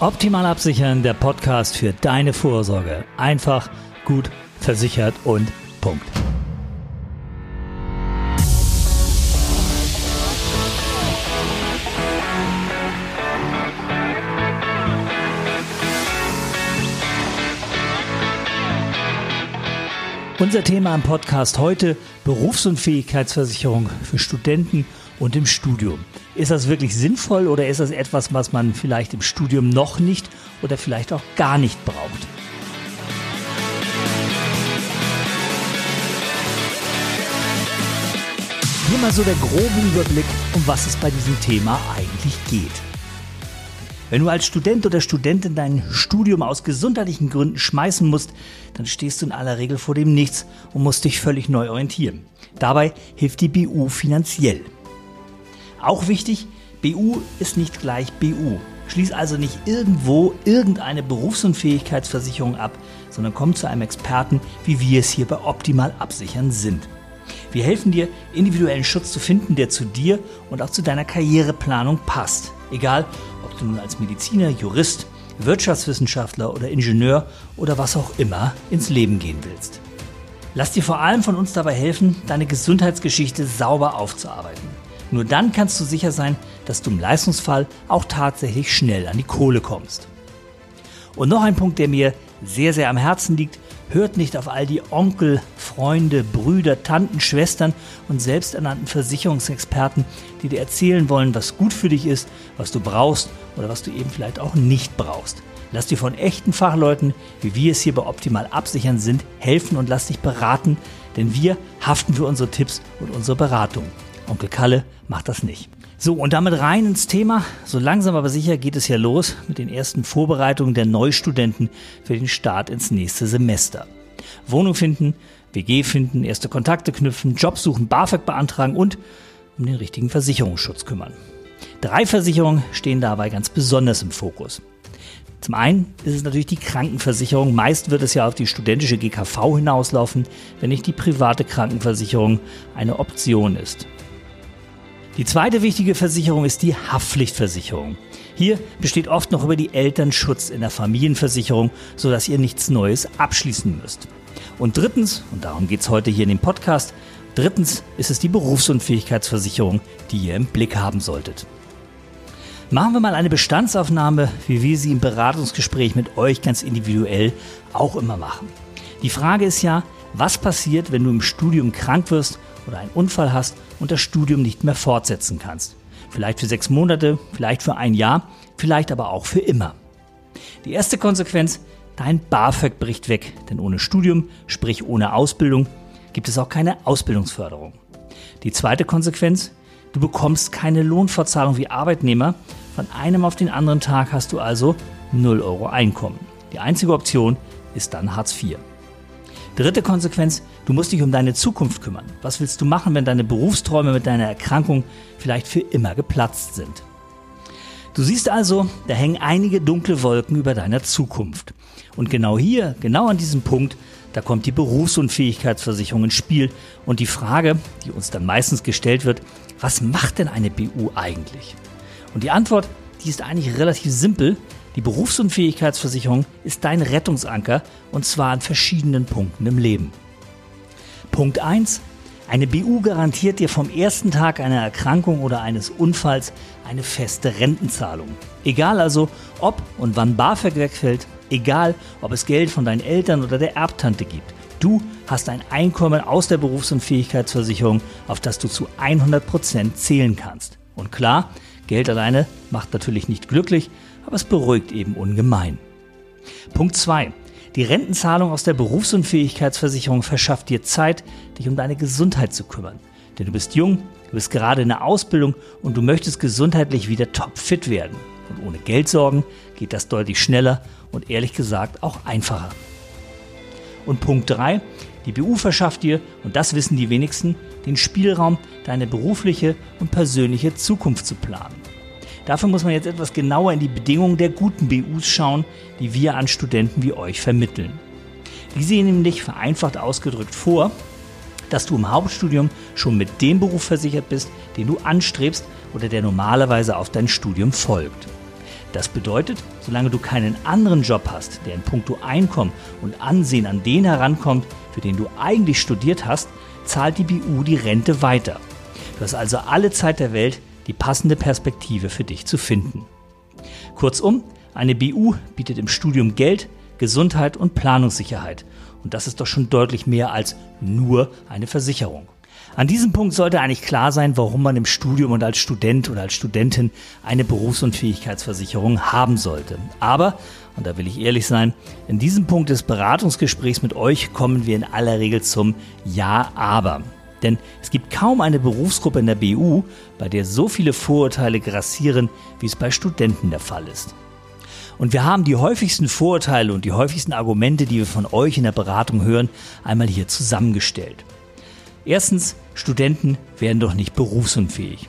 Optimal absichern, der Podcast für deine Vorsorge. Einfach, gut, versichert und Punkt. Unser Thema im Podcast heute Berufsunfähigkeitsversicherung für Studenten und im Studium. Ist das wirklich sinnvoll oder ist das etwas, was man vielleicht im Studium noch nicht oder vielleicht auch gar nicht braucht? Hier mal so der grobe Überblick, um was es bei diesem Thema eigentlich geht. Wenn du als Student oder Studentin dein Studium aus gesundheitlichen Gründen schmeißen musst, dann stehst du in aller Regel vor dem Nichts und musst dich völlig neu orientieren. Dabei hilft die BU finanziell. Auch wichtig, BU ist nicht gleich BU. Schließ also nicht irgendwo irgendeine Berufsunfähigkeitsversicherung ab, sondern komm zu einem Experten, wie wir es hier bei Optimal Absichern sind. Wir helfen dir, individuellen Schutz zu finden, der zu dir und auch zu deiner Karriereplanung passt. Egal, ob du nun als Mediziner, Jurist, Wirtschaftswissenschaftler oder Ingenieur oder was auch immer ins Leben gehen willst. Lass dir vor allem von uns dabei helfen, deine Gesundheitsgeschichte sauber aufzuarbeiten. Nur dann kannst du sicher sein, dass du im Leistungsfall auch tatsächlich schnell an die Kohle kommst. Und noch ein Punkt, der mir sehr, sehr am Herzen liegt, hört nicht auf all die Onkel, Freunde, Brüder, Tanten, Schwestern und selbsternannten Versicherungsexperten, die dir erzählen wollen, was gut für dich ist, was du brauchst oder was du eben vielleicht auch nicht brauchst. Lass dir von echten Fachleuten, wie wir es hier bei Optimal Absichern sind, helfen und lass dich beraten, denn wir haften für unsere Tipps und unsere Beratung. Onkel Kalle macht das nicht. So, und damit rein ins Thema. So langsam aber sicher geht es ja los mit den ersten Vorbereitungen der Neustudenten für den Start ins nächste Semester. Wohnung finden, WG finden, erste Kontakte knüpfen, Job suchen, BAföG beantragen und um den richtigen Versicherungsschutz kümmern. Drei Versicherungen stehen dabei ganz besonders im Fokus. Zum einen ist es natürlich die Krankenversicherung. Meist wird es ja auf die studentische GKV hinauslaufen, wenn nicht die private Krankenversicherung eine Option ist. Die zweite wichtige Versicherung ist die Haftpflichtversicherung. Hier besteht oft noch über die Eltern Schutz in der Familienversicherung, sodass ihr nichts Neues abschließen müsst. Und drittens, und darum geht es heute hier in dem Podcast, drittens ist es die Berufsunfähigkeitsversicherung, die ihr im Blick haben solltet. Machen wir mal eine Bestandsaufnahme, wie wir sie im Beratungsgespräch mit euch ganz individuell auch immer machen. Die Frage ist ja, was passiert, wenn du im Studium krank wirst oder einen Unfall hast und das Studium nicht mehr fortsetzen kannst. Vielleicht für sechs Monate, vielleicht für ein Jahr, vielleicht aber auch für immer. Die erste Konsequenz, dein BAföG bricht weg, denn ohne Studium, sprich ohne Ausbildung, gibt es auch keine Ausbildungsförderung. Die zweite Konsequenz, du bekommst keine Lohnfortzahlung wie Arbeitnehmer, von einem auf den anderen Tag hast du also 0 Euro Einkommen. Die einzige Option ist dann Hartz IV. Dritte Konsequenz, du musst dich um deine Zukunft kümmern. Was willst du machen, wenn deine Berufsträume mit deiner Erkrankung vielleicht für immer geplatzt sind? Du siehst also, da hängen einige dunkle Wolken über deiner Zukunft. Und genau hier, genau an diesem Punkt, da kommt die Berufsunfähigkeitsversicherung ins Spiel und die Frage, die uns dann meistens gestellt wird, was macht denn eine BU eigentlich? Und die Antwort, die ist eigentlich relativ simpel, die Berufsunfähigkeitsversicherung ist dein Rettungsanker und zwar an verschiedenen Punkten im Leben. Punkt 1. Eine BU garantiert dir vom ersten Tag einer Erkrankung oder eines Unfalls eine feste Rentenzahlung. Egal also, ob und wann BAföG wegfällt, egal, ob es Geld von deinen Eltern oder der Erbtante gibt. Du hast ein Einkommen aus der Berufsunfähigkeitsversicherung, auf das du zu 100% zählen kannst. Und klar, Geld alleine macht natürlich nicht glücklich, aber es beruhigt eben ungemein. Punkt 2. Die Rentenzahlung aus der Berufsunfähigkeitsversicherung verschafft dir Zeit, dich um deine Gesundheit zu kümmern. Denn du bist jung, du bist gerade in der Ausbildung und du möchtest gesundheitlich wieder topfit werden. Und ohne Geldsorgen geht das deutlich schneller und ehrlich gesagt auch einfacher. Und Punkt 3. Die BU verschafft dir, und das wissen die wenigsten, den Spielraum, deine berufliche und persönliche Zukunft zu planen. Dafür muss man jetzt etwas genauer in die Bedingungen der guten BUs schauen, die wir an Studenten wie euch vermitteln. Die sehen nämlich vereinfacht ausgedrückt vor, dass du im Hauptstudium schon mit dem Beruf versichert bist, den du anstrebst oder der normalerweise auf dein Studium folgt. Das bedeutet, solange du keinen anderen Job hast, der in puncto Einkommen und Ansehen an den herankommt, für den du eigentlich studiert hast, zahlt die BU die Rente weiter. Du hast also alle Zeit der Welt, die passende Perspektive für dich zu finden. Kurzum, eine BU bietet im Studium Geld, Gesundheit und Planungssicherheit. Und das ist doch schon deutlich mehr als nur eine Versicherung. An diesem Punkt sollte eigentlich klar sein, warum man im Studium und als Student oder als Studentin eine Berufsunfähigkeitsversicherung haben sollte. Aber, und da will ich ehrlich sein, in diesem Punkt des Beratungsgesprächs mit euch kommen wir in aller Regel zum Ja, aber. Denn es gibt kaum eine Berufsgruppe in der BU, bei der so viele Vorurteile grassieren, wie es bei Studenten der Fall ist. Und wir haben die häufigsten Vorurteile und die häufigsten Argumente, die wir von euch in der Beratung hören, einmal hier zusammengestellt. Erstens, Studenten werden doch nicht berufsunfähig.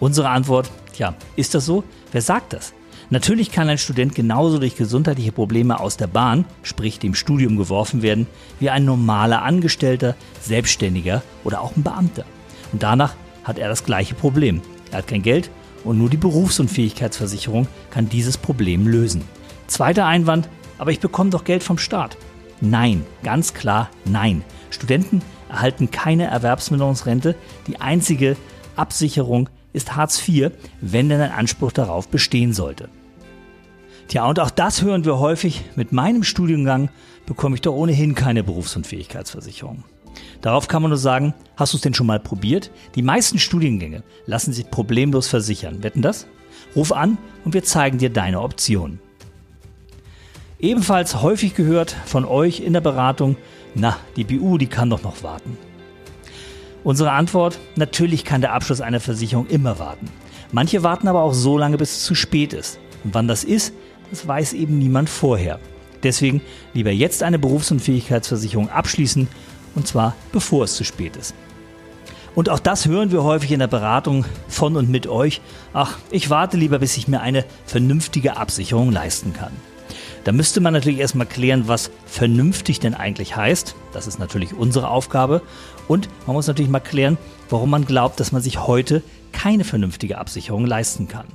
Unsere Antwort, tja, ist das so? Wer sagt das? Natürlich kann ein Student genauso durch gesundheitliche Probleme aus der Bahn, sprich dem Studium, geworfen werden, wie ein normaler Angestellter, Selbstständiger oder auch ein Beamter. Und danach hat er das gleiche Problem. Er hat kein Geld und nur die Berufsunfähigkeitsversicherung kann dieses Problem lösen. Zweiter Einwand, aber ich bekomme doch Geld vom Staat. Nein, ganz klar nein. Studenten erhalten keine Erwerbsminderungsrente. Die einzige Absicherung ist Hartz IV, wenn denn ein Anspruch darauf bestehen sollte. Tja, und auch das hören wir häufig. Mit meinem Studiengang bekomme ich doch ohnehin keine Berufsunfähigkeitsversicherung. Darauf kann man nur sagen, hast du es denn schon mal probiert? Die meisten Studiengänge lassen sich problemlos versichern. Wetten das? Ruf an und wir zeigen dir deine Optionen. Ebenfalls häufig gehört von euch in der Beratung, na, die BU, die kann doch noch warten. Unsere Antwort, natürlich kann der Abschluss einer Versicherung immer warten. Manche warten aber auch so lange, bis es zu spät ist. Und wann das ist, das weiß eben niemand vorher. Deswegen lieber jetzt eine Berufsunfähigkeitsversicherung abschließen, und zwar bevor es zu spät ist. Und auch das hören wir häufig in der Beratung von und mit euch. Ach, ich warte lieber, bis ich mir eine vernünftige Absicherung leisten kann. Da müsste man natürlich erstmal klären, was vernünftig denn eigentlich heißt. Das ist natürlich unsere Aufgabe. Und man muss natürlich mal klären, warum man glaubt, dass man sich heute keine vernünftige Absicherung leisten kann.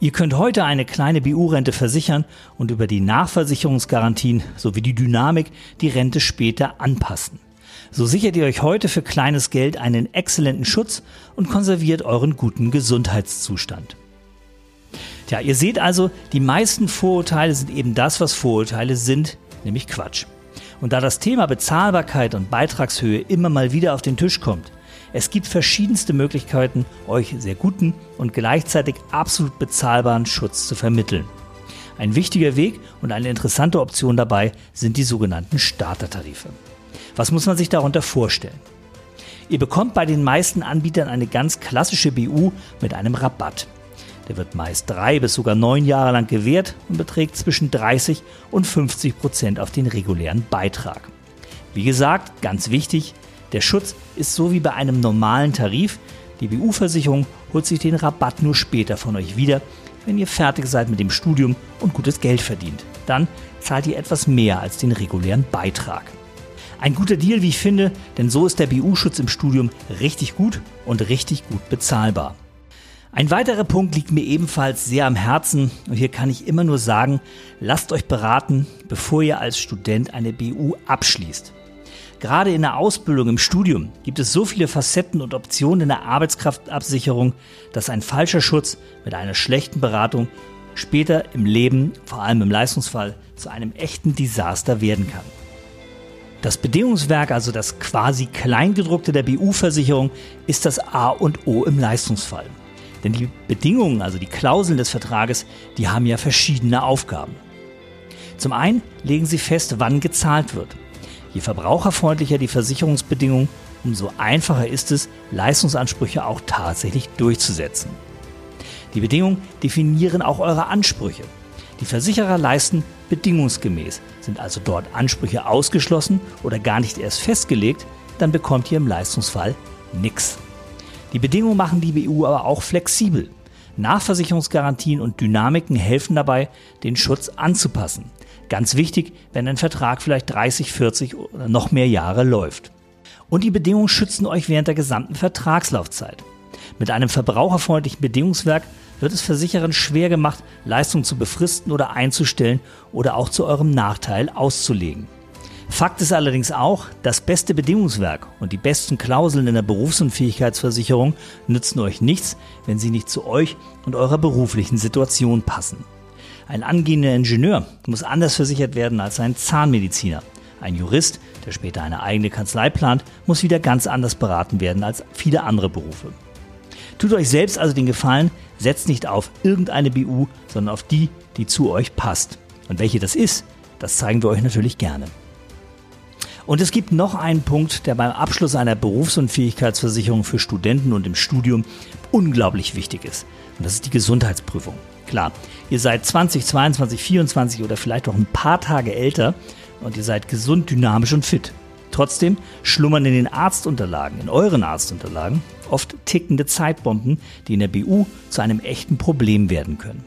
Ihr könnt heute eine kleine BU-Rente versichern und über die Nachversicherungsgarantien sowie die Dynamik die Rente später anpassen. So sichert ihr euch heute für kleines Geld einen exzellenten Schutz und konserviert euren guten Gesundheitszustand. Tja, ihr seht also, die meisten Vorurteile sind eben das, was Vorurteile sind, nämlich Quatsch. Und da das Thema Bezahlbarkeit und Beitragshöhe immer mal wieder auf den Tisch kommt, es gibt verschiedenste Möglichkeiten, euch sehr guten und gleichzeitig absolut bezahlbaren Schutz zu vermitteln. Ein wichtiger Weg und eine interessante Option dabei sind die sogenannten Startertarife. Was muss man sich darunter vorstellen? Ihr bekommt bei den meisten Anbietern eine ganz klassische BU mit einem Rabatt. Der wird meist drei bis sogar neun Jahre lang gewährt und beträgt zwischen 30 und 50 Prozent auf den regulären Beitrag. Wie gesagt, ganz wichtig, der Schutz ist so wie bei einem normalen Tarif. Die BU-Versicherung holt sich den Rabatt nur später von euch wieder, wenn ihr fertig seid mit dem Studium und gutes Geld verdient. Dann zahlt ihr etwas mehr als den regulären Beitrag. Ein guter Deal, wie ich finde, denn so ist der BU-Schutz im Studium richtig gut und richtig gut bezahlbar. Ein weiterer Punkt liegt mir ebenfalls sehr am Herzen und hier kann ich immer nur sagen, lasst euch beraten, bevor ihr als Student eine BU abschließt. Gerade in der Ausbildung im Studium gibt es so viele Facetten und Optionen in der Arbeitskraftabsicherung, dass ein falscher Schutz mit einer schlechten Beratung später im Leben, vor allem im Leistungsfall, zu einem echten Desaster werden kann. Das Bedingungswerk, also das quasi Kleingedruckte der BU-Versicherung, ist das A und O im Leistungsfall. Denn die Bedingungen, also die Klauseln des Vertrages, die haben ja verschiedene Aufgaben. Zum einen legen sie fest, wann gezahlt wird. Je verbraucherfreundlicher die Versicherungsbedingungen, umso einfacher ist es, Leistungsansprüche auch tatsächlich durchzusetzen. Die Bedingungen definieren auch eure Ansprüche. Die Versicherer leisten bedingungsgemäß. Sind also dort Ansprüche ausgeschlossen oder gar nicht erst festgelegt, dann bekommt ihr im Leistungsfall nichts. Die Bedingungen machen die BU aber auch flexibel. Nachversicherungsgarantien und Dynamiken helfen dabei, den Schutz anzupassen. Ganz wichtig, wenn ein Vertrag vielleicht 30, 40 oder noch mehr Jahre läuft. Und die Bedingungen schützen euch während der gesamten Vertragslaufzeit. Mit einem verbraucherfreundlichen Bedingungswerk wird es Versicherern schwer gemacht, Leistungen zu befristen oder einzustellen oder auch zu eurem Nachteil auszulegen. Fakt ist allerdings auch, das beste Bedingungswerk und die besten Klauseln in der Berufsunfähigkeitsversicherung nützen euch nichts, wenn sie nicht zu euch und eurer beruflichen Situation passen. Ein angehender Ingenieur muss anders versichert werden als ein Zahnmediziner. Ein Jurist, der später eine eigene Kanzlei plant, muss wieder ganz anders beraten werden als viele andere Berufe. Tut euch selbst also den Gefallen, setzt nicht auf irgendeine BU, sondern auf die, die zu euch passt. Und welche das ist, das zeigen wir euch natürlich gerne. Und es gibt noch einen Punkt, der beim Abschluss einer Berufsunfähigkeitsversicherung für Studenten und im Studium unglaublich wichtig ist. Und das ist die Gesundheitsprüfung. Klar, ihr seid 20, 22, 24 oder vielleicht auch ein paar Tage älter und ihr seid gesund, dynamisch und fit. Trotzdem schlummern in den Arztunterlagen, in euren Arztunterlagen, oft tickende Zeitbomben, die in der BU zu einem echten Problem werden können.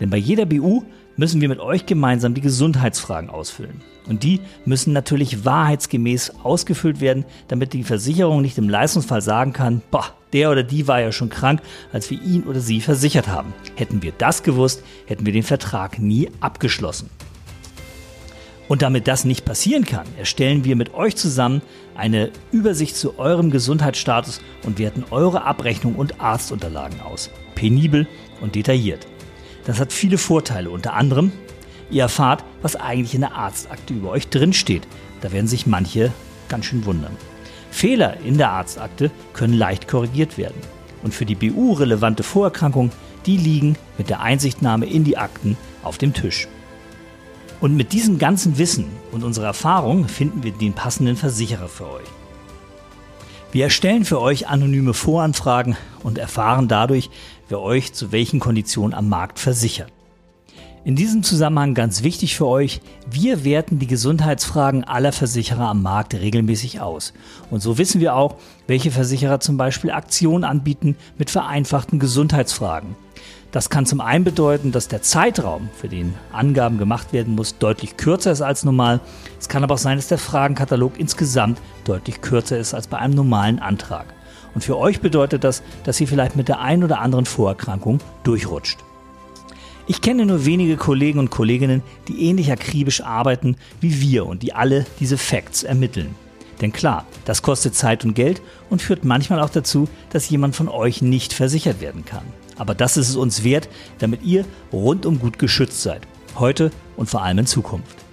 Denn bei jeder BU müssen wir mit euch gemeinsam die Gesundheitsfragen ausfüllen. Und die müssen natürlich wahrheitsgemäß ausgefüllt werden, damit die Versicherung nicht im Leistungsfall sagen kann, boah, der oder die war ja schon krank, als wir ihn oder sie versichert haben. Hätten wir das gewusst, hätten wir den Vertrag nie abgeschlossen. Und damit das nicht passieren kann, erstellen wir mit euch zusammen eine Übersicht zu eurem Gesundheitsstatus und werten eure Abrechnung und Arztunterlagen aus. Penibel und detailliert. Das hat viele Vorteile, unter anderem Ihr erfahrt, was eigentlich in der Arztakte über euch drinsteht. Da werden sich manche ganz schön wundern. Fehler in der Arztakte können leicht korrigiert werden. Und für die BU relevante Vorerkrankungen, die liegen mit der Einsichtnahme in die Akten auf dem Tisch. Und mit diesem ganzen Wissen und unserer Erfahrung finden wir den passenden Versicherer für euch. Wir erstellen für euch anonyme Voranfragen und erfahren dadurch, wer euch zu welchen Konditionen am Markt versichert. In diesem Zusammenhang ganz wichtig für euch, wir werten die Gesundheitsfragen aller Versicherer am Markt regelmäßig aus. Und so wissen wir auch, welche Versicherer zum Beispiel Aktionen anbieten mit vereinfachten Gesundheitsfragen. Das kann zum einen bedeuten, dass der Zeitraum, für den Angaben gemacht werden muss, deutlich kürzer ist als normal. Es kann aber auch sein, dass der Fragenkatalog insgesamt deutlich kürzer ist als bei einem normalen Antrag. Und für euch bedeutet das, dass ihr vielleicht mit der einen oder anderen Vorerkrankung durchrutscht. Ich kenne nur wenige Kollegen und Kolleginnen, die ähnlich akribisch arbeiten wie wir und die alle diese Facts ermitteln. Denn klar, das kostet Zeit und Geld und führt manchmal auch dazu, dass jemand von euch nicht versichert werden kann. Aber das ist es uns wert, damit ihr rundum gut geschützt seid. Heute und vor allem in Zukunft.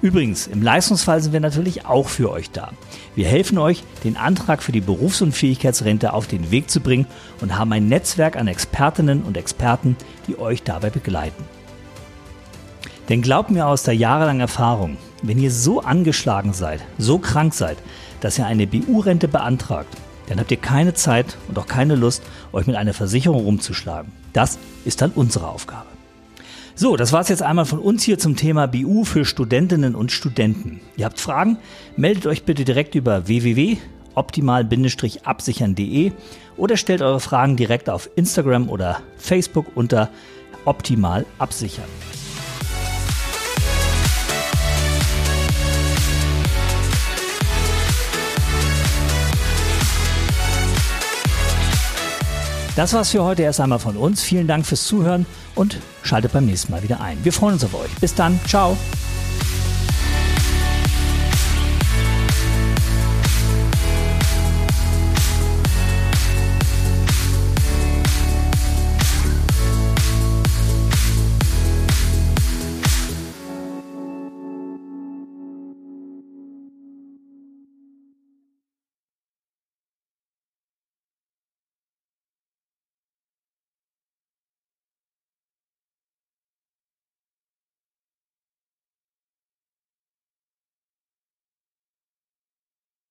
Übrigens, im Leistungsfall sind wir natürlich auch für euch da. Wir helfen euch, den Antrag für die Berufsunfähigkeitsrente auf den Weg zu bringen und haben ein Netzwerk an Expertinnen und Experten, die euch dabei begleiten. Denn glaubt mir aus der jahrelangen Erfahrung, wenn ihr so angeschlagen seid, so krank seid, dass ihr eine BU-Rente beantragt, dann habt ihr keine Zeit und auch keine Lust, euch mit einer Versicherung rumzuschlagen. Das ist dann unsere Aufgabe. So, das war's jetzt einmal von uns hier zum Thema BU für Studentinnen und Studenten. Ihr habt Fragen? Meldet euch bitte direkt über www.optimal-absichern.de oder stellt eure Fragen direkt auf Instagram oder Facebook unter optimal absichern. Das war's für heute erst einmal von uns. Vielen Dank fürs Zuhören und schaltet beim nächsten Mal wieder ein. Wir freuen uns auf euch. Bis dann. Ciao.